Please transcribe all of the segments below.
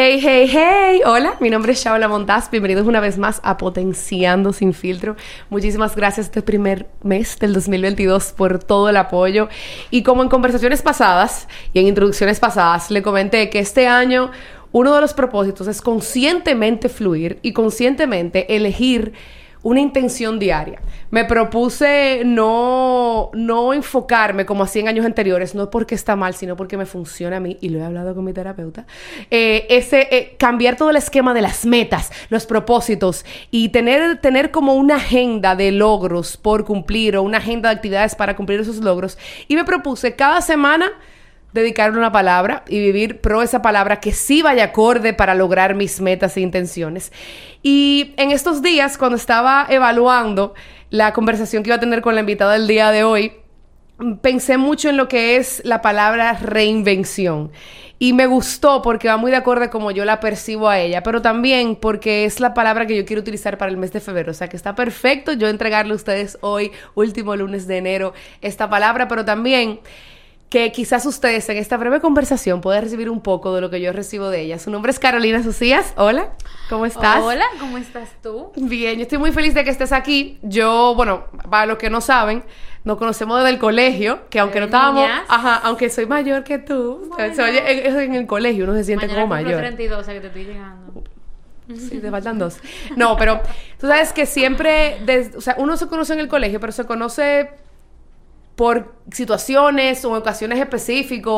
Hey, hey, hey. Hola, mi nombre es Shaola Montaz. Bienvenidos una vez más a Potenciando sin filtro. Muchísimas gracias este primer mes del 2022 por todo el apoyo. Y como en conversaciones pasadas y en introducciones pasadas, le comenté que este año uno de los propósitos es conscientemente fluir y conscientemente elegir una intención diaria. Me propuse no, no enfocarme como hacía en años anteriores, no porque está mal, sino porque me funciona a mí, y lo he hablado con mi terapeuta, eh, ese, eh, cambiar todo el esquema de las metas, los propósitos, y tener, tener como una agenda de logros por cumplir o una agenda de actividades para cumplir esos logros. Y me propuse cada semana dedicarle una palabra y vivir pro esa palabra que sí vaya acorde para lograr mis metas e intenciones. Y en estos días, cuando estaba evaluando la conversación que iba a tener con la invitada del día de hoy, pensé mucho en lo que es la palabra reinvención. Y me gustó porque va muy de acuerdo como yo la percibo a ella, pero también porque es la palabra que yo quiero utilizar para el mes de febrero. O sea que está perfecto yo entregarle a ustedes hoy, último lunes de enero, esta palabra, pero también que quizás ustedes en esta breve conversación puedan recibir un poco de lo que yo recibo de ella. Su nombre es Carolina Socias. Hola, ¿cómo estás? Hola, ¿cómo estás tú? Bien, yo estoy muy feliz de que estés aquí. Yo, bueno, para los que no saben, nos conocemos desde el colegio, que aunque no estábamos, ajá, aunque soy mayor que tú, oye, en, el colegio uno se siente como mayor. 32, o sea que te estoy llegando. Sí, te faltan dos. No, pero tú sabes que siempre, o sea, uno se conoce en el colegio, pero se conoce por situaciones o ocasiones específicas,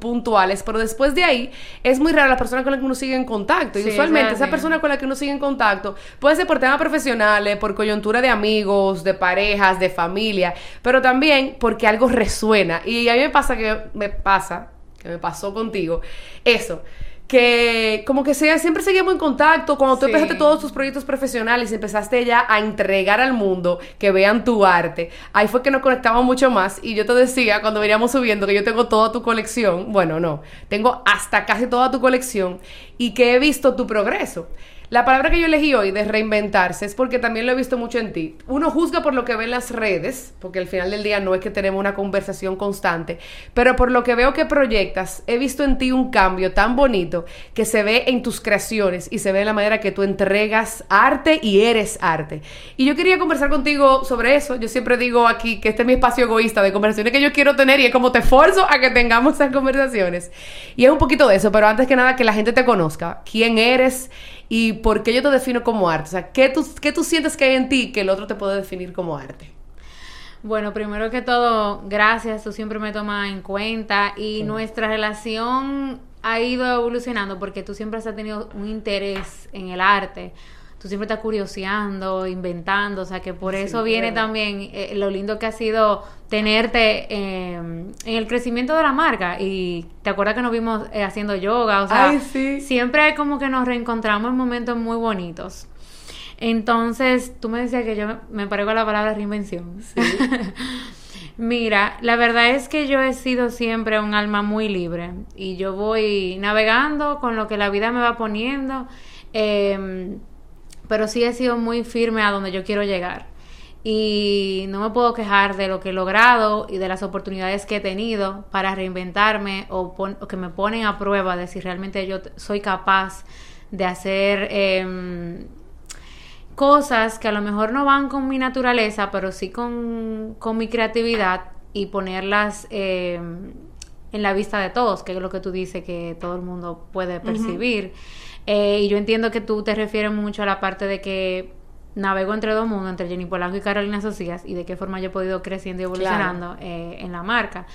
puntuales, pero después de ahí es muy raro la persona con la que uno sigue en contacto. Y usualmente esa persona con la que uno sigue en contacto puede ser por temas profesionales, por coyuntura de amigos, de parejas, de familia, pero también porque algo resuena. Y a mí me pasa que me pasa, que me pasó contigo, eso que como que sea, siempre seguimos en contacto. Cuando tú empezaste todos tus proyectos profesionales y empezaste ya a entregar al mundo que vean tu arte, ahí fue que nos conectamos mucho más. Y yo te decía, cuando veníamos subiendo, que yo tengo toda tu colección. Bueno, no, tengo hasta casi toda tu colección y que he visto tu progreso. La palabra que yo elegí hoy de reinventarse es porque también lo he visto mucho en ti. Uno juzga por lo que ve en las redes, porque al final del día no es que tenemos una conversación constante, pero por lo que veo que proyectas, he visto en ti un cambio tan bonito que se ve en tus creaciones y se ve en la manera que tú entregas arte y eres arte. Y yo quería conversar contigo sobre eso. Yo siempre digo aquí que este es mi espacio egoísta de conversaciones que yo quiero tener y es como te esfuerzo a que tengamos esas conversaciones. Y es un poquito de eso, pero antes que nada que la gente te conozca, quién eres y por qué yo te defino como arte. O sea, ¿qué tú, qué tú sientes que hay en ti que el otro te puede definir como arte? Bueno, primero que todo, gracias, tú siempre me tomas en cuenta y nuestra relación ha ido evolucionando porque tú siempre has tenido un interés en el arte tú siempre estás curioseando, inventando, o sea que por eso viene también eh, lo lindo que ha sido tenerte em, en el crecimiento de la marca y te acuerdas que nos vimos eh, haciendo yoga, o sea, siempre como que nos reencontramos en momentos muy bonitos. Entonces, tú me decías que yo me parezco a la palabra reinvención. Sí. Mira, la verdad es que yo he sido siempre un alma muy libre y yo voy navegando con lo que la vida me va poniendo. Eh, pero sí he sido muy firme a donde yo quiero llegar. Y no me puedo quejar de lo que he logrado y de las oportunidades que he tenido para reinventarme o, que me ponen a prueba de si realmente yo soy capaz de hacer em, cosas que a lo mejor no van con mi naturaleza, pero sí con, mi creatividad y ponerlas em, en la vista de todos, que es lo que tú dices que todo el mundo puede percibir. Eh, y yo entiendo que tú te refieres mucho a la parte de que navego entre dos mundos, entre Jenny Polanco y Carolina Socias, y de qué forma yo he podido creciendo y evolucionando eh, en la marca.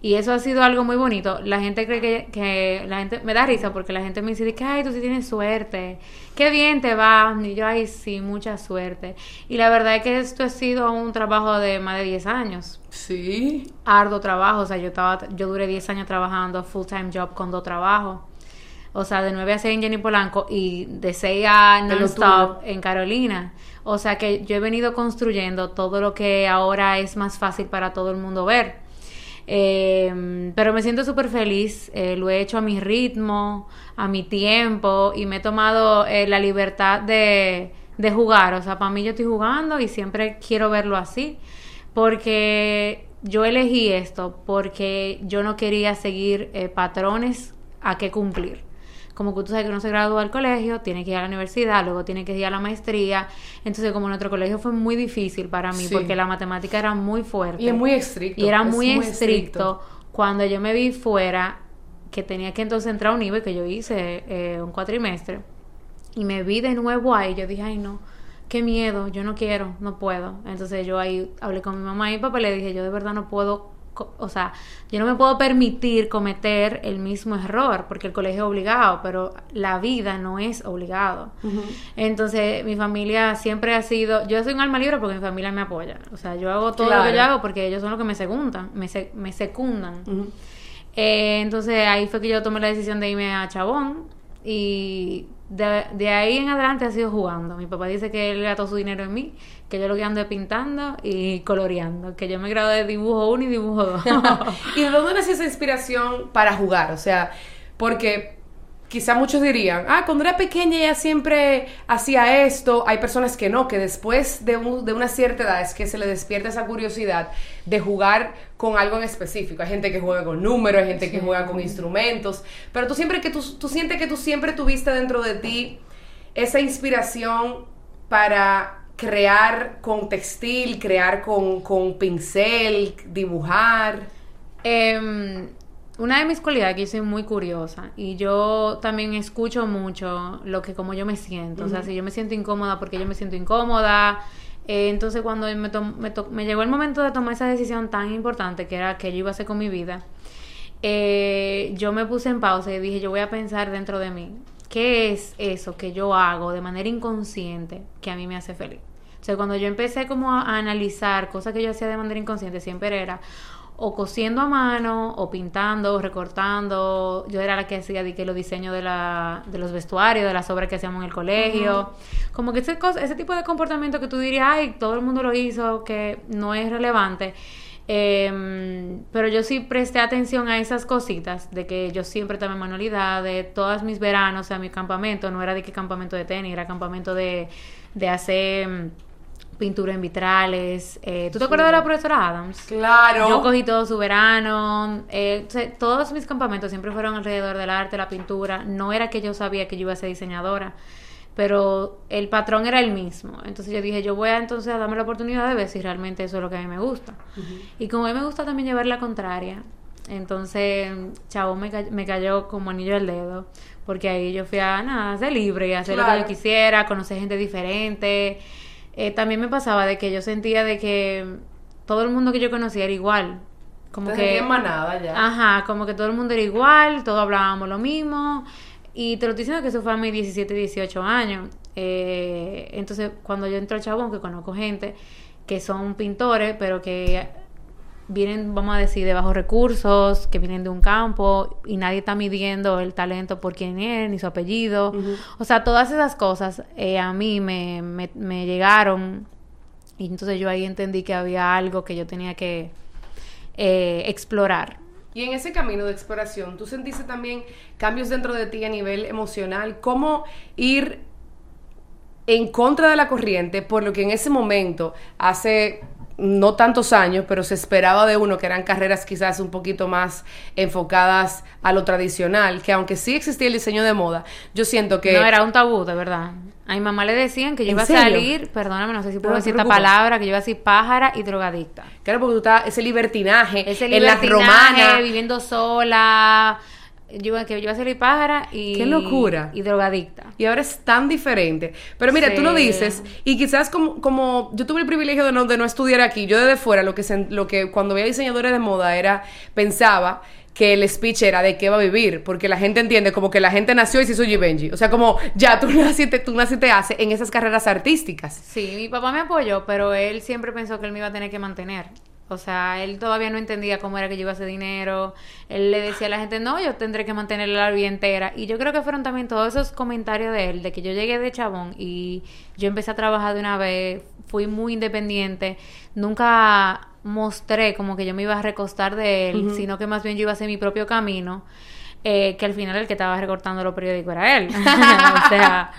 Y eso ha sido algo muy bonito. La gente cree que, que, la gente me da risa porque la gente me dice que ay, tú sí tienes suerte. Qué bien te va. Y yo, ay, sí, mucha suerte. Y la verdad es que esto ha sido un trabajo de más de 10 años. Sí. Arduo trabajo, o sea, yo estaba yo duré 10 años trabajando full time job con dos trabajos o sea, de 9 a 6 en Jenny Polanco y de 6 a non-stop en Carolina. O sea que yo he venido construyendo todo lo que ahora es más fácil para todo el mundo ver. Em, pero me siento súper feliz, eh, lo he hecho a mi ritmo, a mi tiempo y me he tomado eh, la libertad de, de jugar. O sea, para mí yo estoy jugando y siempre quiero verlo así porque yo elegí esto porque yo no quería seguir eh, patrones a qué cumplir como que tú sabes que uno se gradúa del colegio, tiene que ir a la universidad, luego tiene que ir a la maestría. Entonces, como nuestro colegio fue muy difícil para mí, porque la matemática era muy fuerte. Y es muy estricto. Y era muy, estricto. Cuando yo me vi fuera, que tenía que entonces entrar a un nivel que yo hice eh, un cuatrimestre, y me vi de nuevo ahí, yo dije, ay no qué miedo, yo no quiero, no puedo. Entonces yo ahí hablé con mi mamá y mi papá y le dije, yo de verdad no puedo, o sea, yo no me puedo permitir cometer el mismo error, porque el colegio es obligado, pero la vida no es obligado. Entonces mi familia siempre ha sido, yo soy un alma libre porque mi familia me apoya. O sea, yo hago todo lo que yo hago porque ellos son los que me secundan, me, me secundan. Eh, entonces ahí fue que yo tomé la decisión de irme a Chabón y de, ahí en adelante ha sido jugando. Mi papá dice que él gastó su dinero en mí, que yo lo que ando es pintando y coloreando, que yo me gradué de dibujo 1 y dibujo 2. ¿Y de dónde nació esa inspiración para jugar? O sea, porque quizá muchos dirían, ah, cuando era pequeña ella siempre hacía esto. Hay personas que no, que después de, de, una cierta edad es que se le despierta esa curiosidad de jugar con algo en específico. Hay gente que juega con números, hay gente que juega con instrumentos, pero tú siempre que tú, tú sientes que tú siempre tuviste dentro de ti esa inspiración para crear con textil, crear con, con pincel, dibujar. Eh, una de mis cualidades es que yo soy muy curiosa y yo también escucho mucho lo que como yo me siento. O sea, si yo me siento incómoda porque yo me siento incómoda. Eh, entonces cuando me, me, me, llegó el momento de tomar esa decisión tan importante que era que yo iba a hacer con mi vida, eh, yo me puse en pausa y dije, yo voy a pensar dentro de mí, ¿qué es eso que yo hago de manera inconsciente que a mí me hace feliz? O sea, cuando yo empecé como a analizar cosas que yo hacía de manera inconsciente, siempre era o cosiendo a mano, o pintando, o recortando. Yo era la que hacía de que los diseños de, la, de los vestuarios, de las obras que hacíamos en el colegio. Como que ese, ese tipo de comportamiento que tú dirías, ay, todo el mundo lo hizo, que no es relevante. Em, pero yo sí presté atención a esas cositas, de que yo siempre tomé manualidades, todos mis veranos, o sea, mi campamento, no era de que campamento de tenis, era campamento de, de hacer pintura en vitrales. Eh, ¿Tú te acuerdas de la profesora Adams? Claro. Yo cogí todo su verano. Eh, todos mis campamentos siempre fueron alrededor del arte, la pintura. No era que yo sabía que yo iba a ser diseñadora, pero el patrón era el mismo. Entonces yo dije, yo voy a entonces a darme la oportunidad de ver si realmente eso es lo que a mí me gusta. Y como a mí me gusta también llevar la contraria, entonces chavo me, me cayó como anillo al dedo. Porque ahí yo fui a nada, ser libre, y hacer lo que yo quisiera, conocer gente diferente. Eh, también me pasaba de que yo sentía de que todo el mundo que yo conocía era igual. Como que... manada ya. Ajá, como que todo el mundo era igual, todos hablábamos lo mismo. Y te lo estoy diciendo que eso fue a mis 17, 18 años. Eh, entonces, cuando yo entro al Chabón, que conozco gente que son pintores, pero que vienen, vamos a decir, de bajos recursos, que vienen de un campo y nadie está midiendo el talento por quién es, ni su apellido. O sea, todas esas cosas eh, a mí me, me, llegaron y entonces yo ahí entendí que había algo que yo tenía que eh, explorar. Y en ese camino de exploración, ¿tú sentiste también cambios dentro de ti a nivel emocional? ¿Cómo ir en contra de la corriente por lo que en ese momento, hace no tantos años, pero se esperaba de uno que eran carreras quizás un poquito más enfocadas a lo tradicional, que aunque sí existía el diseño de moda, yo siento que... No, era un tabú, de verdad. A mi mamá le decían que yo iba a salir, perdóname, no sé si puedo decir esta palabra, que yo iba a decir pájara y drogadicta. Claro, porque tú estás, ese libertinaje, ese libertinaje en la viviendo sola yo, que yo iba a ser pájara y... ¡Qué locura! Y drogadicta. Y ahora es tan diferente. Pero mira, tú lo dices, y quizás como, como yo tuve el privilegio de no, de no estudiar aquí, yo desde fuera lo que, lo que cuando veía diseñadores de moda era, pensaba que el speech era de qué va a vivir, porque la gente entiende como que la gente nació y se hizo Givenchy. O sea, como ya tú naciste, tú naciste hace en esas carreras artísticas. Sí, mi papá me apoyó, pero él siempre pensó que él me iba a tener que mantener. O sea, él todavía no entendía cómo era que yo iba a hacer dinero. Él le decía a la gente, no, yo tendré que mantener la vida entera. Y yo creo que fueron también todos esos comentarios de él, de que yo llegué de chabón y yo empecé a trabajar de una vez, fui muy independiente. Nunca mostré como que yo me iba a recostar de él, sino que más bien yo iba a hacer mi propio camino. Eh, que al final el que estaba recortando los periódicos era él. o sea,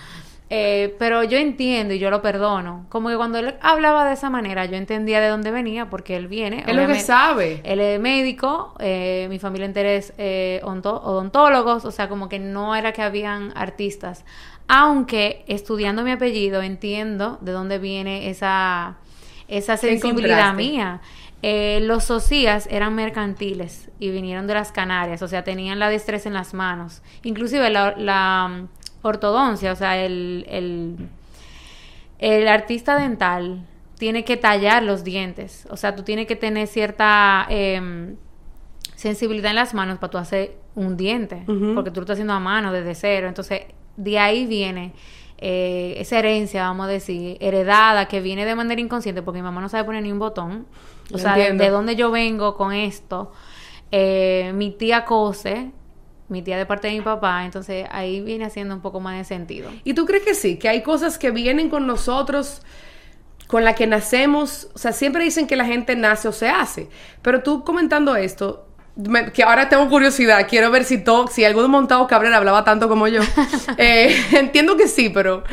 Eh, pero yo entiendo y yo lo perdono. Como que cuando él hablaba de esa manera, yo entendía de dónde venía, porque él viene. Es lo que sabe. Él es médico, eh, mi familia entera es eh, odontólogos, o sea, como que no era que habían artistas. Aunque estudiando mi apellido entiendo de dónde viene esa, esa sensibilidad mía. los socias eran mercantiles y vinieron de las Canarias, o sea, tenían la destreza en las manos. Inclusive la ortodoncia, o sea, el, el, artista dental tiene que tallar los dientes, o sea, tú tienes que tener cierta em, sensibilidad en las manos para tú hacer un diente, porque tú lo estás haciendo a mano desde cero, entonces de ahí viene eh, esa herencia, vamos a decir, heredada, que viene de manera inconsciente, porque mi mamá no sabe poner ni un botón, o sea, de, dónde yo vengo con esto. Eh, mi tía cose, mi tía de parte de mi papá, entonces ahí viene haciendo un poco más de sentido. ¿Y tú crees que sí? Que hay cosas que vienen con nosotros, con las que nacemos, o sea, siempre dicen que la gente nace o se hace, pero tú comentando esto, que ahora tengo curiosidad, quiero ver si todo, si algún montado Cabrera hablaba tanto como yo. Eh, entiendo que sí, pero,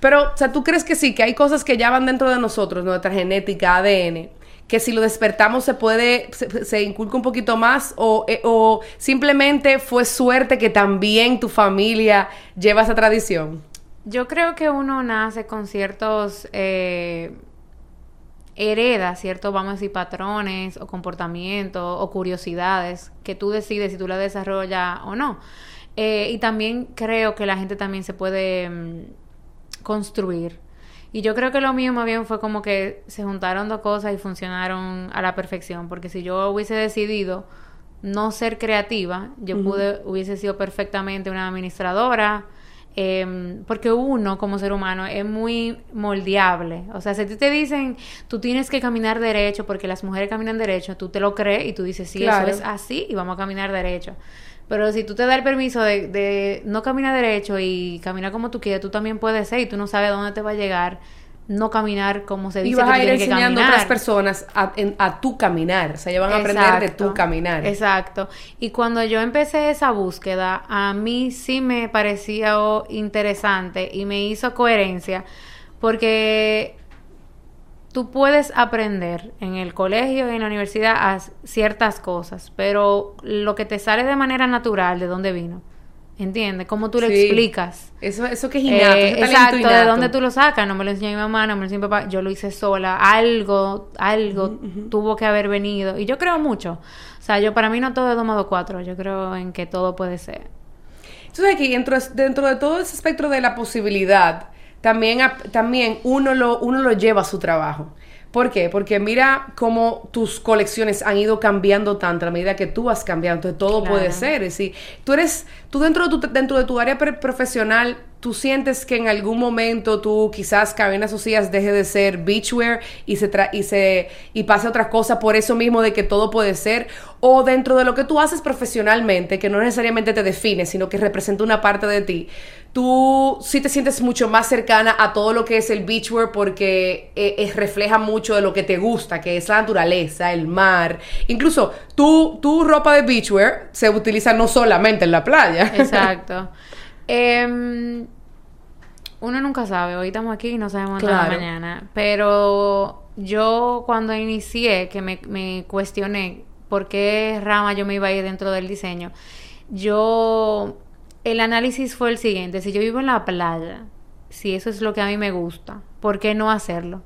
pero, o sea, tú crees que sí, que hay cosas que ya van dentro de nosotros, nuestra genética, ADN que si lo despertamos se puede, se, inculca un poquito más o, eh, o, simplemente fue suerte que también tu familia lleva esa tradición? Yo creo que uno nace con ciertos, eh, hereda ciertos, vamos a decir, patrones o comportamientos o curiosidades que tú decides si tú la desarrollas o no. Eh, y también creo que la gente también se puede mm, construir y yo creo que lo mío más bien fue como que se juntaron dos cosas y funcionaron a la perfección, porque si yo hubiese decidido no ser creativa, yo pude, hubiese sido perfectamente una administradora, em, porque uno como ser humano es muy moldeable. O sea, si te dicen, tú tienes que caminar derecho porque las mujeres caminan derecho, tú te lo crees y tú dices, sí, eso es así y vamos a caminar derecho. Pero si tú te das el permiso de, de no caminar derecho y caminar como tú quieres, tú también puedes ser y tú no sabes a dónde te va a llegar no caminar como se dice y vas a ir enseñando a otras personas a, a, tu caminar. O sea ellos van a aprender de tu caminar. Exacto. Y cuando yo empecé esa búsqueda a mí sí me parecía interesante y me hizo coherencia porque tú puedes aprender en el colegio y en la universidad a ciertas cosas, pero lo que te sale de manera natural, ¿de dónde vino? ¿Entiendes? ¿Cómo tú lo explicas? Eso, eso que es innato. Eh, exacto, ¿de dónde tú lo sacas? No me lo enseñó mi mamá, no me lo enseñó mi papá. Yo lo hice sola. Algo, algo tuvo que haber venido. Y yo creo mucho. O sea, yo para mí no todo es 2 más 4. Yo creo en que todo puede ser. Entonces aquí, dentro, dentro de todo ese espectro de la posibilidad, también, también uno, lo, uno lo lleva a su trabajo. ¿Por qué? Porque mira cómo tus colecciones han ido cambiando tanto a medida que tú has cambiado. Entonces todo puede ser. Es decir, tú eres, tú dentro de tu, dentro de tu área profesional, tú sientes que en algún momento tú quizás Cabina Socias deje de ser beachwear y se y se y pase otra cosa por eso mismo de que todo puede ser o dentro de lo que tú haces profesionalmente que no necesariamente te define sino que representa una parte de ti tú sí te sientes mucho más cercana a todo lo que es el beachwear porque eh, refleja mucho de lo que te gusta, que es la naturaleza, el mar. Incluso tu, tu ropa de beachwear se utiliza no solamente en la playa. Exacto. Em, uno nunca sabe, hoy estamos aquí y no sabemos nada mañana, pero yo cuando inicié, que me, me cuestioné por qué rama yo me iba a ir dentro del diseño, yo el análisis fue el siguiente, si yo vivo en la playa, si eso es lo que a mí me gusta, ¿por qué no hacerlo?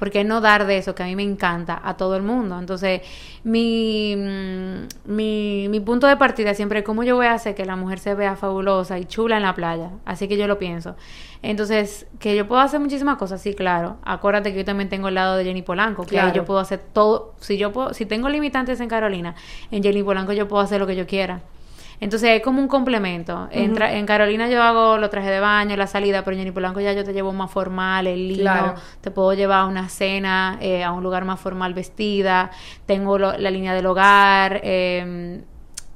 ¿Por qué no dar de eso que a mí me encanta a todo el mundo? Entonces, mi, mm, mi, mi punto de partida siempre es cómo yo voy a hacer que la mujer se vea fabulosa y chula en la playa. Así que yo lo pienso. Entonces, que yo puedo hacer muchísimas cosas, sí, claro. Acuérdate que yo también tengo el lado de Jenny Polanco, que yo puedo hacer todo. Si yo puedo, si tengo limitantes en Carolina, en Jenny Polanco yo puedo hacer lo que yo quiera. Entonces es como un complemento. en, Carolina yo hago los trajes de baño, la salida, pero en Jenny Polanco ya yo te llevo más formal, el lino, te puedo llevar a una cena, eh, a un lugar más formal vestida, tengo la línea del hogar. Eh,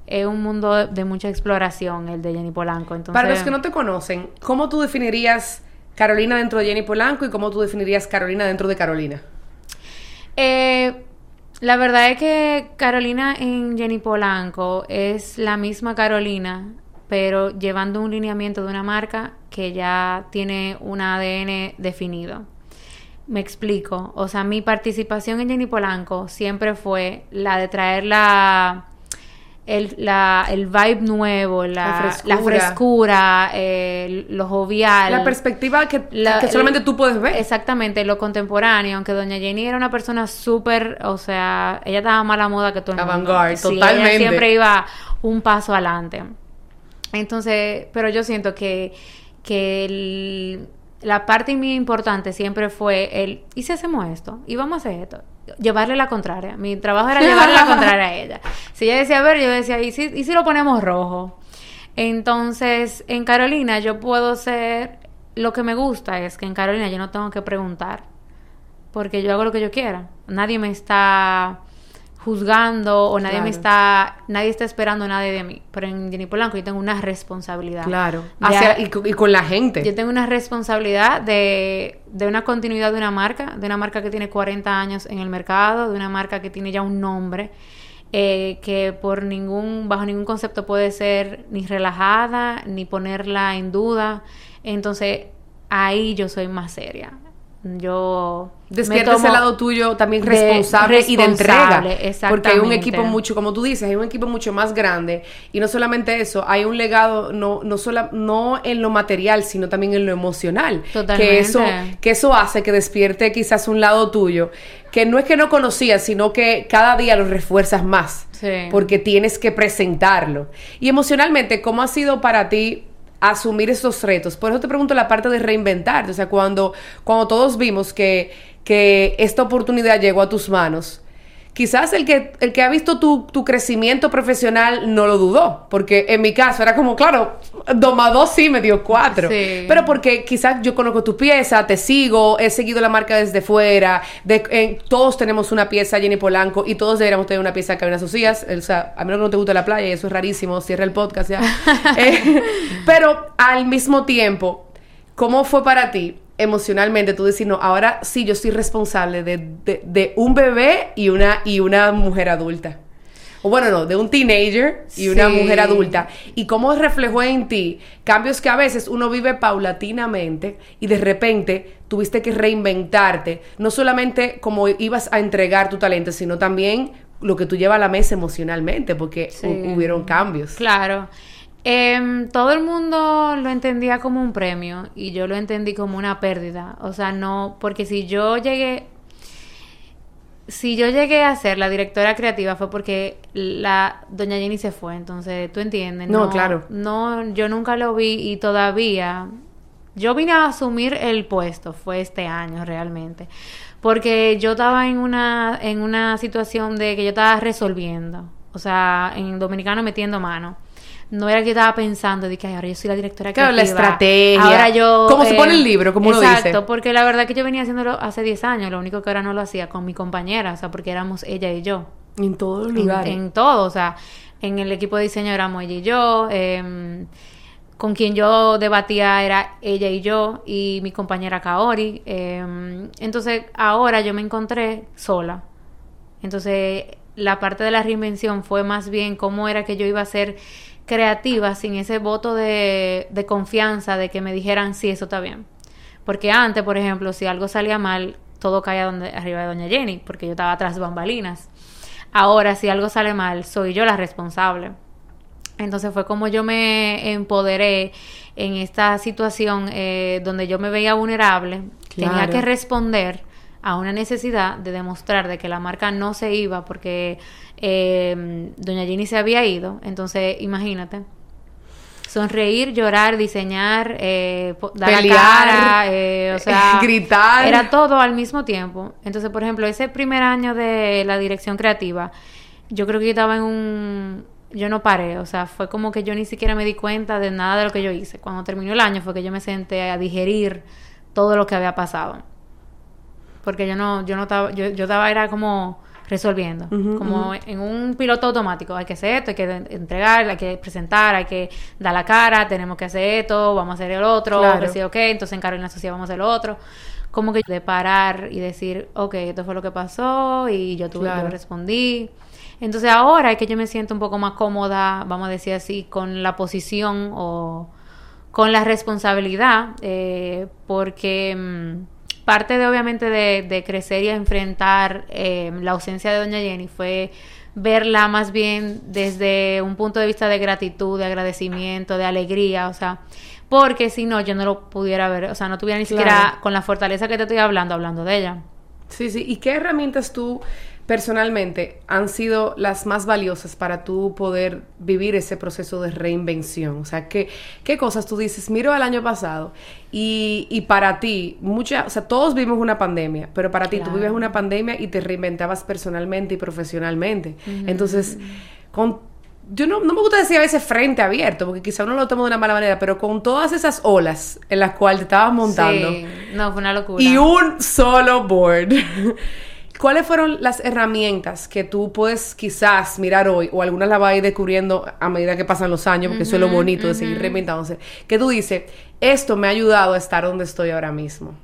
es un mundo de, mucha exploración el de Jenny Polanco. Entonces, Para los que no te conocen, ¿cómo tú definirías Carolina dentro de Jenny Polanco y cómo tú definirías Carolina dentro de Carolina? Eh, la verdad es que Carolina en Jenny Polanco es la misma Carolina, pero llevando un lineamiento de una marca que ya tiene un ADN definido. Me explico. O sea, mi participación en Jenny Polanco siempre fue la de traer la, el, la, el vibe nuevo, la, la frescura, eh, lo jovial. La perspectiva que, que solamente tú puedes ver. Exactamente, lo contemporáneo. Aunque Doña Jenny era una persona súper, o sea, ella estaba más a la moda que todo el mundo. totalmente. Ella siempre iba un paso adelante. Entonces, pero yo siento que, que el la parte muy importante siempre fue el, ¿y si hacemos esto? ¿Y vamos a hacer esto? Llevarle la contraria. Mi trabajo era llevarle la contraria a ella. Si ella decía, a ver, yo decía, ¿y si, ¿y si lo ponemos rojo? Entonces, en Carolina yo puedo ser, lo que me gusta es que en Carolina yo no tengo que preguntar, porque yo hago lo que yo quiera. Nadie me está juzgando o nadie me está nadie está esperando nada de mí. Pero en Jenny Polanco yo tengo una responsabilidad. Claro. Y, con la gente. yo tengo una responsabilidad de, de una continuidad de una marca de una marca que tiene 40 años en el mercado de una marca que tiene ya un nombre eh, que por ningún bajo ningún concepto puede ser ni relajada ni ponerla en duda. Entonces ahí yo soy más seria yo despierta ese lado tuyo también responsable, y de entrega porque hay un equipo mucho como tú dices hay un equipo mucho más grande y no solamente eso hay un legado no no solo no en lo material sino también en lo emocional Totalmente. que eso que eso hace que despierte quizás un lado tuyo que no es que no conocías sino que cada día lo refuerzas más sí. porque tienes que presentarlo y emocionalmente cómo ha sido para ti asumir esos retos. Por eso te pregunto la parte de reinventarte. O sea, cuando, cuando todos vimos que, que esta oportunidad llegó a tus manos, quizás el que, el que ha visto tu, crecimiento profesional no lo dudó, porque en mi caso era como, claro, dos más dos sí me dio cuatro, pero porque quizás yo conozco tu pieza, te sigo, he seguido la marca desde fuera, de, todos tenemos una pieza Jenny Polanco y todos deberíamos tener una pieza que sus hijas, o sea, a menos que no te guste la playa y eso es rarísimo, cierra el podcast ya. Eh, pero al mismo tiempo, ¿cómo fue para ti emocionalmente tú decir, no, ahora sí yo soy responsable de, un bebé y una, y una mujer adulta. O bueno, no, de un teenager y una mujer adulta. Y cómo reflejó en ti cambios que a veces uno vive paulatinamente y de repente tuviste que reinventarte, no solamente como ibas a entregar tu talento, sino también lo que tú llevas a la mesa emocionalmente, porque hubieron cambios. Claro. Eh, todo el mundo lo entendía como un premio y yo lo entendí como una pérdida. O sea, no, porque si yo llegué, si yo llegué a ser la directora creativa fue porque la doña Jenny se fue. Entonces, tú entiendes. No, claro. No, yo nunca lo vi y todavía yo vine a asumir el puesto, fue este año realmente. Porque yo estaba en una, en una situación de que yo estaba resolviendo. O sea, en dominicano metiendo mano no era que estaba pensando de que ahora yo soy la directora claro, la estrategia. Ahora yo como se pone el eh, libro, como lo dice. Exacto, porque la verdad que yo venía haciéndolo hace 10 años, lo único que ahora no lo hacía con mi compañera, o sea, porque éramos ella y yo. En todos los lugares. En, todo, o sea, en el equipo de diseño éramos ella y yo, eh, con quien yo debatía era ella y yo y mi compañera Kaori. Eh, entonces, ahora yo me encontré sola. Entonces, la parte de la reinvención fue más bien cómo era que yo iba a ser creativa sin ese voto de, de confianza de que me dijeran sí, eso está bien. Porque antes, por ejemplo, si algo salía mal, todo caía donde, arriba de Doña Jenny, porque yo estaba atrás de bambalinas. Ahora, si algo sale mal, soy yo la responsable. Entonces fue como yo me empoderé en esta situación eh, donde yo me veía vulnerable, tenía que responder a una necesidad de demostrar de que la marca no se iba porque eh, doña Ginny se había ido. Entonces, imagínate. Sonreír, llorar, diseñar, eh, dar la cara, eh, o sea, gritar. Era todo al mismo tiempo. Entonces, por ejemplo, ese primer año de la dirección creativa, yo creo que yo estaba en un... Yo no paré, o sea, fue como que yo ni siquiera me di cuenta de nada de lo que yo hice. Cuando terminó el año fue que yo me senté a digerir todo lo que había pasado porque yo no, yo no estaba, yo, yo estaba, era como resolviendo, como en un piloto automático, hay que hacer esto, hay que entregar, hay que presentar, hay que dar la cara, tenemos que hacer esto, vamos a hacer el otro, claro. sí, ok, entonces en Carolina Sociedad vamos a hacer lo otro, como que de parar y decir, ok, esto fue lo que pasó y yo tuve, yo respondí, Entonces ahora es que yo me siento un poco más cómoda, vamos a decir así, con la posición o con la responsabilidad, eh, porque mm, parte de obviamente de, crecer y enfrentar eh, la ausencia de doña Jenny fue verla más bien desde un punto de vista de gratitud, de agradecimiento, de alegría, o sea, porque si no, yo no lo pudiera ver, o sea, no tuviera ni siquiera con la fortaleza que te estoy hablando, hablando de ella. Sí, sí, ¿y qué herramientas tú personalmente han sido las más valiosas para tú poder vivir ese proceso de reinvención? O sea, ¿qué, qué cosas tú dices? Miro al año pasado y, y para ti, mucha, o sea, todos vivimos una pandemia, pero para ti tú vives una pandemia y te reinventabas personalmente y profesionalmente. Entonces, con yo no, no, me gusta decir a veces frente abierto, porque quizá uno lo toma de una mala manera, pero con todas esas olas en las cuales te estabas montando. Sí, no, fue una locura. Y un solo board. ¿Cuáles fueron las herramientas que tú puedes quizás mirar hoy, o algunas las vas a ir descubriendo a medida que pasan los años, porque eso es lo bonito de seguir reinventándose? Que tú dices, esto me ha ayudado a estar donde estoy ahora mismo.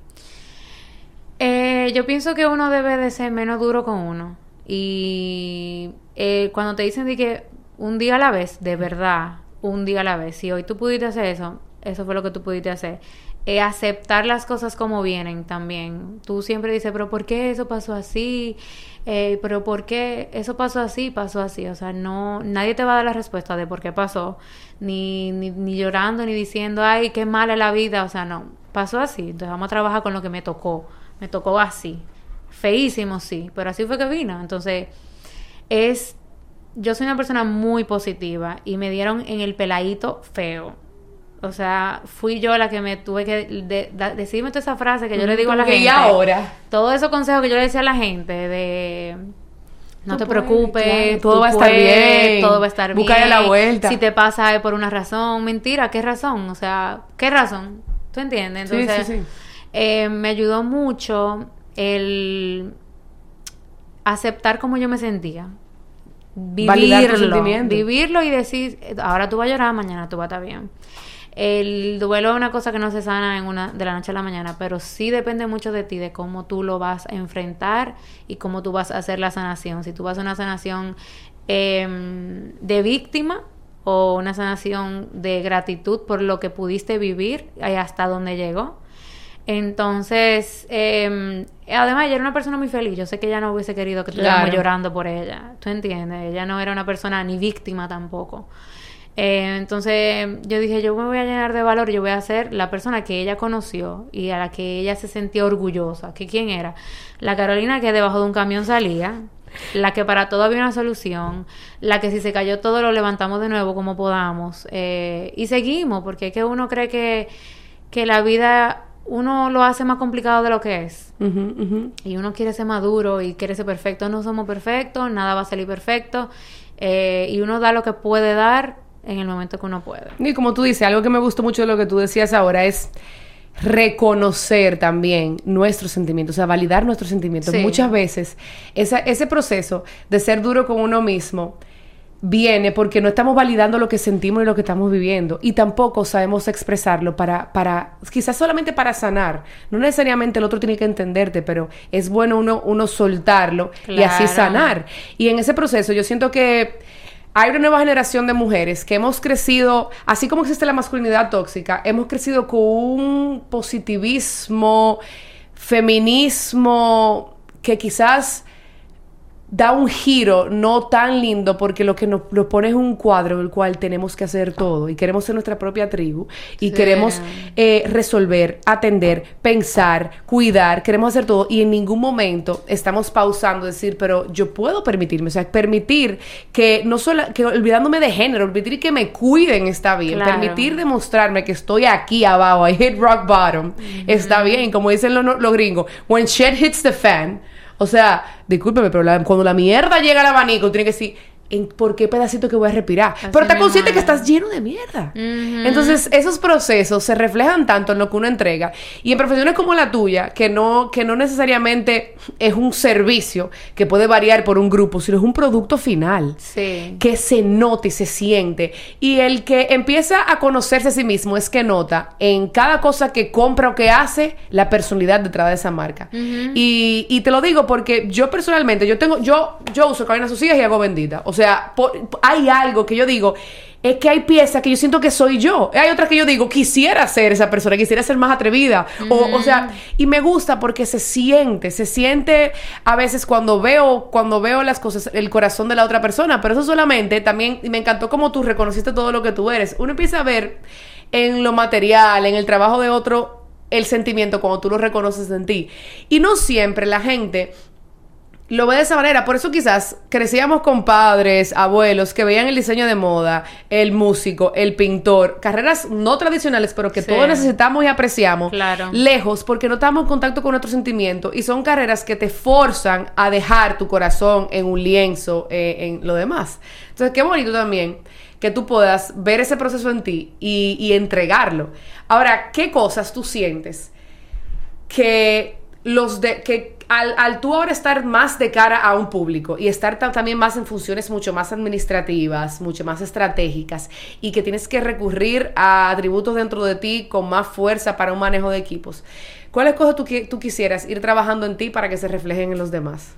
Eh, yo pienso que uno debe de ser menos duro con uno. Y eh, cuando te dicen de que un día a la vez, de verdad, un día a la vez, si hoy tú pudiste hacer eso, eso fue lo que tú pudiste hacer eh, aceptar las cosas como vienen también. Tú siempre dices, pero ¿por qué eso pasó así? Eh, pero ¿por qué eso pasó así? Pasó así. O sea, no, nadie te va a dar la respuesta de por qué pasó, ni, ni, ni llorando, ni diciendo, ay, qué mala la vida. O sea, no, pasó así. Entonces vamos a trabajar con lo que me tocó. Me tocó así. Feísimo, sí, pero así fue que vino. Entonces, es yo soy una persona muy positiva y me dieron en el peladito feo. O sea, fui yo la que me tuve que decirme toda esa frase que yo le digo a la gente. Y ahora. Todos esos consejos que yo le decía a la gente de no te preocupes, todo va a estar bien, todo va a estar Busca la vuelta. Si te pasa es por una razón, mentira, ¿qué razón? O sea, ¿qué razón? ¿Tú entiendes? Entonces, eh, me ayudó mucho el aceptar cómo yo me sentía. Vivirlo, vivirlo y decir, ahora tú vas a llorar, mañana tú vas a estar bien. El duelo es una cosa que no se sana en una, de la noche a la mañana, pero sí depende mucho de ti, de cómo tú lo vas a enfrentar y cómo tú vas a hacer la sanación. Si tú vas a una sanación em, de víctima o una sanación de gratitud por lo que pudiste vivir y hasta donde llegó. Entonces, eh, además ella era una persona muy feliz. Yo sé que ella no hubiese querido que estuviéramos llorando por ella. ¿Tú entiendes? Ella no era una persona ni víctima tampoco. Eh, entonces yo dije, yo me voy a llenar de valor, yo voy a ser la persona que ella conoció y a la que ella se sentía orgullosa. ¿Que quién era? La Carolina que debajo de un camión salía, la que para todo había una solución, la que si se cayó todo lo levantamos de nuevo como podamos. Eh, y seguimos, porque es que uno cree que, que la vida uno lo hace más complicado de lo que es. Y uno quiere ser maduro y quiere ser perfecto. No somos perfectos, nada va a salir perfecto. Eh, y uno da lo que puede dar en el momento que uno puede. Y como tú dices, algo que me gustó mucho de lo que tú decías ahora es reconocer también nuestros sentimientos, o sea, validar nuestros sentimientos. Muchas veces ese proceso de ser duro con uno mismo viene porque no estamos validando lo que sentimos y lo que estamos viviendo y tampoco sabemos expresarlo para, para quizás solamente para sanar. No necesariamente el otro tiene que entenderte, pero es bueno uno, uno soltarlo y así sanar. Y en ese proceso yo siento que hay una nueva generación de mujeres que hemos crecido, así como existe la masculinidad tóxica, hemos crecido con un positivismo, feminismo que quizás da un giro no tan lindo porque lo que nos propone es un cuadro en el cual tenemos que hacer todo y queremos ser nuestra propia tribu y queremos eh, resolver, atender, pensar, cuidar, queremos hacer todo y en ningún momento estamos pausando, decir, pero yo puedo permitirme, o sea, permitir que no solo, que olvidándome de género, permitir que me cuiden está bien, permitir demostrarme que estoy aquí abajo, I hit rock bottom, está bien, como dicen los, los gringos, when shit hits the fan, o sea, discúlpeme, pero cuando la mierda llega al abanico, tiene que decir, en por qué pedacito que voy a respirar. Así Pero está mismo consciente que es. estás lleno de mierda. Entonces, esos procesos se reflejan tanto en lo que uno entrega. Y en profesiones como la tuya, que no, que no necesariamente es un servicio que puede variar por un grupo, sino es un producto final Sí. que se nota y se siente. Y el que empieza a conocerse a sí mismo es que nota en cada cosa que compra o que hace la personalidad detrás de esa marca. y, y te lo digo porque yo personalmente, yo tengo, yo, yo uso Cabina Sucias y hago bendita. O sea, por- hay algo que yo digo. Es que hay piezas que yo siento que soy yo. Hay otras que yo digo, quisiera ser esa persona, quisiera ser más atrevida. o, o sea, y me gusta porque se siente, se siente a veces cuando veo, cuando veo las cosas, el corazón de la otra persona. Pero eso solamente también, y me encantó como tú reconociste todo lo que tú eres. Uno empieza a ver en lo material, en el trabajo de otro, el sentimiento cuando tú lo reconoces en ti. Y no siempre la gente lo ve de esa manera. Por eso quizás crecíamos con padres, abuelos que veían el diseño de moda, el músico, el pintor, carreras no tradicionales, pero que Sí. todos necesitamos y apreciamos. Claro. Lejos, porque no estamos en contacto con nuestro sentimiento y son carreras que te forzan a dejar tu corazón en un lienzo, eh, en lo demás. Entonces, qué bonito también que tú puedas ver ese proceso en ti y, y entregarlo. Ahora, ¿qué cosas tú sientes? que los de que al, al tú ahora estar más de cara a un público y estar ta- también más en funciones mucho más administrativas, mucho más estratégicas y que tienes que recurrir a atributos dentro de ti con más fuerza para un manejo de equipos. ¿Cuáles cosas tú, tú quisieras ir trabajando en ti para que se reflejen en los demás?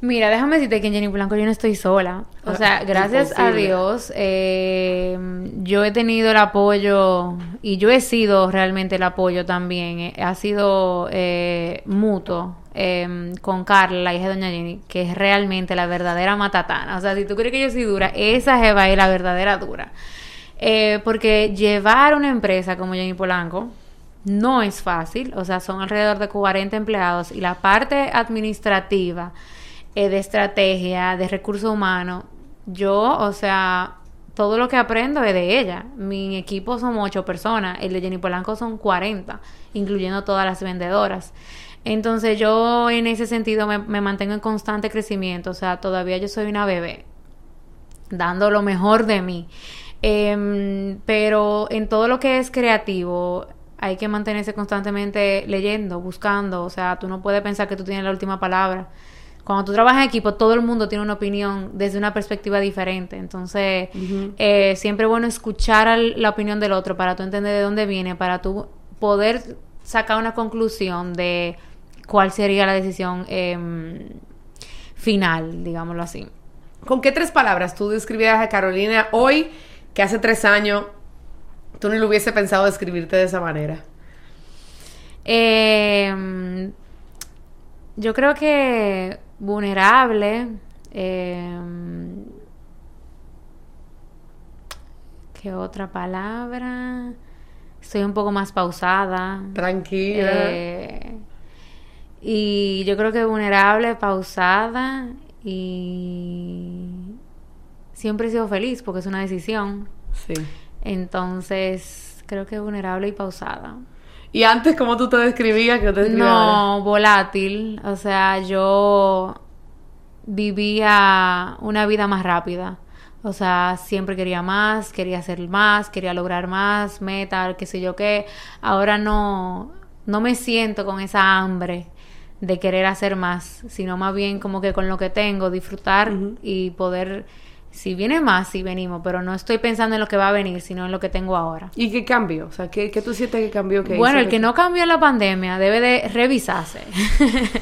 Mira, déjame decirte que en Jenny Blanco yo no estoy sola. O Ah, sea, gracias a. Dios, eh, yo he tenido el apoyo y yo he sido realmente el apoyo también. eh, ha sido eh, mutuo eh, con Carla, la hija de Doña Jenny, que es realmente la verdadera matatana. O sea, si tú crees que yo soy dura, esa jeva es la verdadera dura. Eh, porque llevar una empresa como Jenny Polanco no es fácil, o sea, son alrededor de 40 empleados y la parte administrativa, eh, de estrategia, de recursos humanos, yo, o sea, todo lo que aprendo es de ella. Mi equipo son ocho personas, el de Jenny Polanco son 40, incluyendo todas las vendedoras. Entonces yo en ese sentido me, me mantengo en constante crecimiento, o sea, todavía yo soy una bebé dando lo mejor de mí. Em, pero en todo lo que es creativo hay que mantenerse constantemente leyendo, buscando. O sea, tú no puedes pensar que tú tienes la última palabra. Cuando tú trabajas en equipo, todo el mundo tiene una opinión desde una perspectiva diferente. Entonces, eh, siempre es bueno escuchar al- la opinión del otro para tú entender de dónde viene, para tú poder sacar una conclusión de cuál sería la decisión em, final, digámoslo así. ¿Con qué tres palabras tú describieras a Carolina hoy, que hace tres años tú no le hubiese pensado describirte de esa manera? Eh, yo creo que vulnerable. eh, ¿Qué otra palabra? Estoy un poco más pausada. Tranquila. Eh, y yo creo que vulnerable, pausada y siempre he sido feliz porque es una decisión. sí. Entonces, creo que vulnerable y pausada. Y antes, ¿cómo tú te describías? Que te? No, volátil. O sea, yo vivía una vida más rápida. O sea, siempre quería más, quería hacer más, quería lograr más, meta, qué sé yo qué. Ahora no, no me siento con esa hambre de querer hacer más, sino más bien como que con lo que tengo, disfrutar y poder, si viene más, si venimos, pero no estoy pensando en lo que va a venir, sino en lo que tengo ahora. ¿Y qué cambió? O sea, ¿qué, qué tú sientes que cambió? Que Bueno, el que no cambió en la pandemia debe de revisarse.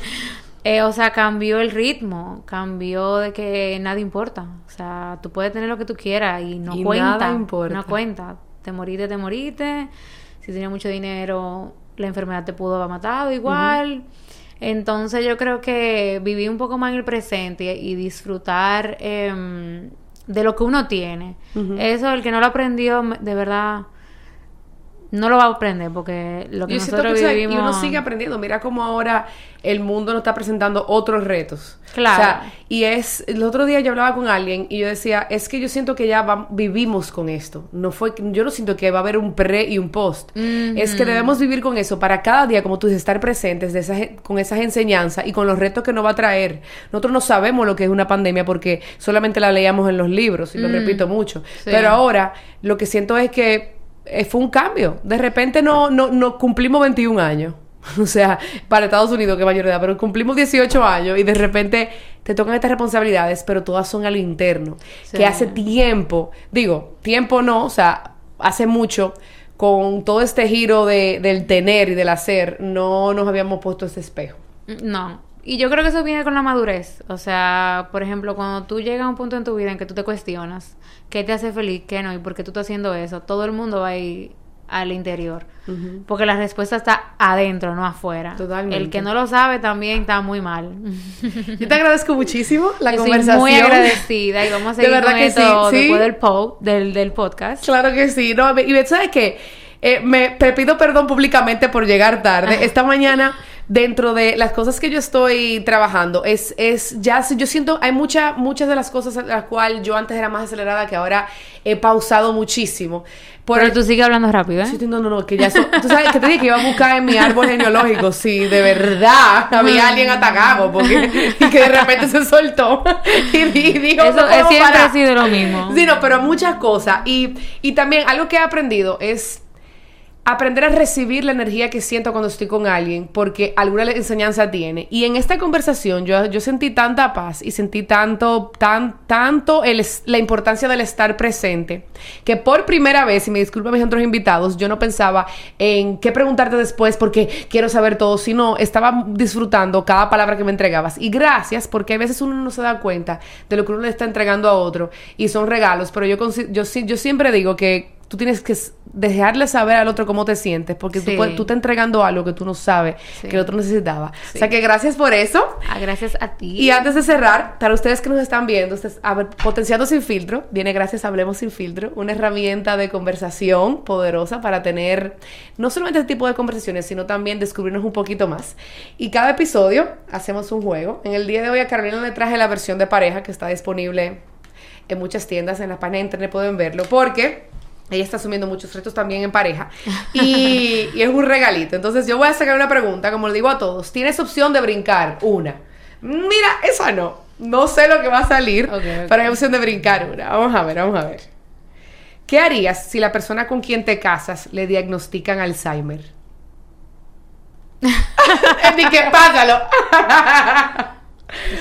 Eh, o sea, cambió el ritmo, cambió de que nada importa. O sea, tú puedes tener lo que tú quieras y no Y cuenta. nada importa. No cuenta. Te moriste, te moriste. Si tenías mucho dinero, la enfermedad te pudo haber matado igual. Entonces yo creo que vivir un poco más en el presente y disfrutar em, de lo que uno tiene. Eso, el que no lo aprendió, de verdad, no lo va a aprender porque lo que Yo nosotros que, vivimos... y uno sigue aprendiendo. Mira cómo ahora el mundo nos está presentando otros retos. Claro. O sea, y es... El otro día yo hablaba con alguien y yo decía, es que yo siento que ya va- vivimos con esto. No fue... Yo no siento que va a haber un pre y un post. Es que debemos vivir con eso para cada día, como tú dices, estar presentes de esas, con esas enseñanzas y con los retos que nos va a traer. Nosotros no sabemos lo que es una pandemia porque solamente la leíamos en los libros, y lo repito mucho. Sí. Pero ahora lo que siento es que eh, fue un cambio. De repente no, no, no cumplimos 21 años. O sea, para Estados Unidos, que mayor edad, pero cumplimos 18 años y de repente te tocan estas responsabilidades, pero todas son al interno. Sí. Que hace tiempo, digo, tiempo no, o sea, hace mucho, con todo este giro de, del tener y del hacer, no nos habíamos puesto ese espejo. No. Y yo creo que eso viene con la madurez. O sea, por ejemplo, cuando tú llegas a un punto en tu vida en que tú te cuestionas qué te hace feliz, qué no, y por qué tú estás haciendo eso, todo el mundo va a ir al interior. Porque la respuesta está adentro, no afuera. Totalmente. El que no lo sabe también está muy mal. Yo te agradezco muchísimo la Yo conversación. Soy muy agradecida y vamos a De seguir verdad con que esto sí, sí. después del, po- del, del podcast. Claro que sí. No, y sabes qué? Eh, me te pido perdón públicamente por llegar tarde. Esta mañana, dentro de las cosas que yo estoy trabajando, es, es ya yo siento, hay mucha, muchas de las cosas a las cuales yo antes era más acelerada que ahora he pausado muchísimo. Por Pero el- tú sigues hablando rápido, ¿eh? Sí, no, no, no, que ya eso, tú sabes que te dije que iba a buscar en mi árbol genealógico si de verdad había alguien atacado porque y que de repente se soltó y, di- y dijo Eso "No es- siempre parar". ha sido lo mismo. Sí, no, pero muchas cosas y, y también algo que he aprendido es aprender a recibir la energía que siento cuando estoy con alguien, porque alguna enseñanza tiene. Y en esta conversación yo, yo sentí tanta paz y sentí tanto, tan, tanto el la importancia del estar presente, que por primera vez, y me disculpan mis otros invitados, yo no pensaba en qué preguntarte después porque quiero saber todo, sino estaba disfrutando cada palabra que me entregabas. Y gracias, porque a veces uno no se da cuenta de lo que uno le está entregando a otro y son regalos, pero yo, yo, yo siempre digo que tú tienes que dejarle saber al otro cómo te sientes, porque tú, Sí. puedes- tú estás entregando algo que tú no sabes Sí. que el otro necesitaba. Sí. O sea que gracias por eso. Ah, gracias a ti. Y antes de cerrar, para ustedes que nos están viendo, ustedes- a ver, Potenciando Sin Filtro, viene gracias a Hablemos Sin Filtro, una herramienta de conversación poderosa para tener no solamente este tipo de conversaciones, sino también descubrirnos un poquito más. Y cada episodio hacemos un juego. En el día de hoy a Carolina le traje la versión de pareja que está disponible en muchas tiendas, en la página de internet pueden verlo, porque ella está asumiendo muchos retos también en pareja. Y, y es un regalito. Entonces yo voy a sacar una pregunta, como le digo a todos. Tienes opción de brincar una. Mira, esa no. No sé lo que va a salir, Ok, ok. pero hay opción de brincar una. Vamos a ver, vamos a ver. ¿Qué harías si la persona con quien te casas le diagnostican Alzheimer? Ni que pásalo.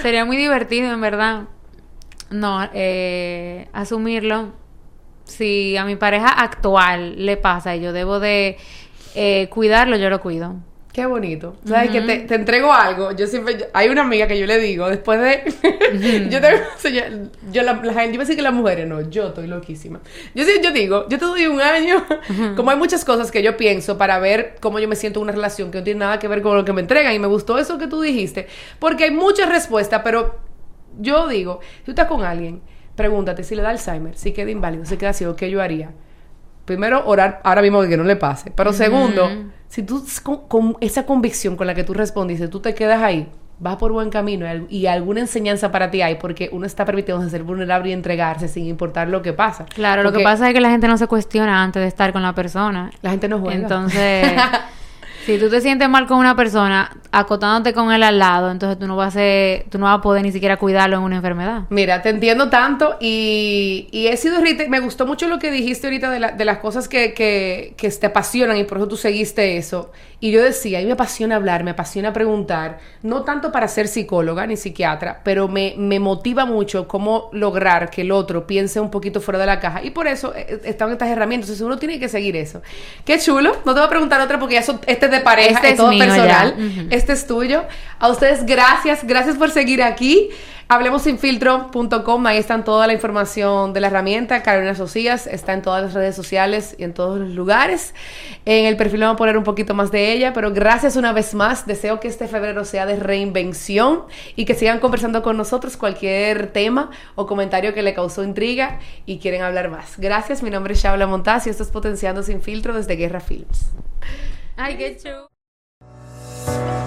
Sería muy divertido, en verdad. No, eh, asumirlo. Si a mi pareja actual le pasa y yo debo de eh, cuidarlo, yo lo cuido. Qué bonito. ¿Sabes que te, te entrego algo? Yo siempre... yo- hay una amiga que yo le digo, después de... yo tengo... o sea, yo, yo la, la gente- yo voy a decir que las mujeres, no, yo estoy loquísima. Yo yo digo, yo te doy un año. Como hay muchas cosas que yo pienso para ver cómo yo me siento en una relación que no tiene nada que ver con lo que me entregan. Y me gustó eso que tú dijiste. Porque hay muchas respuestas, pero yo digo, si tú estás con alguien, pregúntate si le da Alzheimer, si queda inválido, si queda ciego, ¿qué yo haría? Primero, orar ahora mismo que no le pase. Pero segundo, si tú con, con esa convicción con la que tú respondiste, tú te quedas ahí, vas por buen camino y, al- y alguna enseñanza para ti hay, porque uno está permitiendo ser vulnerable y entregarse sin importar lo que pasa. Claro, lo que pasa es que la gente no se cuestiona antes de estar con la persona. La gente no juega. Entonces, si tú te sientes mal con una persona, acotándote con él al lado, entonces tú no vas a tú no vas a poder ni siquiera cuidarlo en una enfermedad. Mira, te entiendo tanto y, y he sido Me gustó mucho lo que dijiste ahorita de, la- de las cosas que, que, que te apasionan y por eso tú seguiste eso. Y yo decía, a mí me apasiona hablar, me apasiona preguntar, no tanto para ser psicóloga ni psiquiatra, pero me, me motiva mucho cómo lograr que el otro piense un poquito fuera de la caja. Y por eso eh, están estas herramientas. Entonces uno tiene que seguir eso. Qué chulo. No te voy a preguntar otra porque ya son- este de pareja, Este es todo mío personal. Este es tuyo. A ustedes, gracias. Gracias por seguir aquí. Hablemosinfiltro.com, ahí están toda la información de la herramienta. Carolina Socias está en todas las redes sociales y en todos los lugares. En el perfil vamos a poner un poquito más de ella, pero gracias una vez más. Deseo que este febrero sea de reinvención y que sigan conversando con nosotros cualquier tema o comentario que le causó intriga y quieren hablar más. Gracias, mi nombre es Shaula Montaz y esto es Potenciando Sin Filtro desde Guerra Films. I get you.